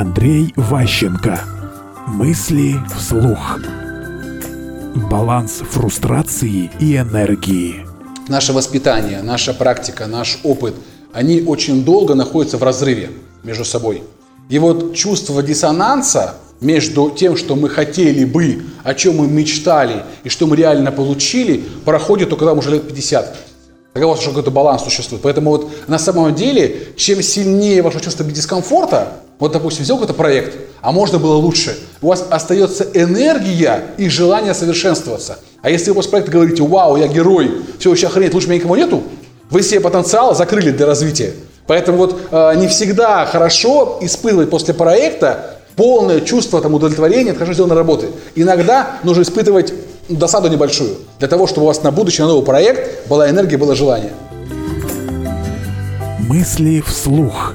Андрей Ващенко. Мысли вслух. Баланс фрустрации и энергии. Наше воспитание, наша практика, наш опыт, они очень долго находятся в разрыве между собой. И вот чувство диссонанса между тем, что мы хотели бы, о чем мы мечтали и что мы реально получили, проходит только там уже лет 50. Тогда у вас уже какой-то баланс существует. Поэтому вот на самом деле, чем сильнее ваше чувство дискомфорта, вот, допустим, взял какой-то проект, а можно было лучше, у вас остается энергия и желание совершенствоваться. А если вы после проекта говорите, вау, я герой, все вообще охренеть, лучше меня никого нету, вы себе потенциал закрыли для развития. Поэтому вот э, не всегда хорошо испытывать после проекта полное чувство там, удовлетворения от хорошо сделанной работы. Иногда нужно испытывать досаду небольшую, для того, чтобы у вас на будущее, на новый проект была энергия, было желание. Мысли вслух.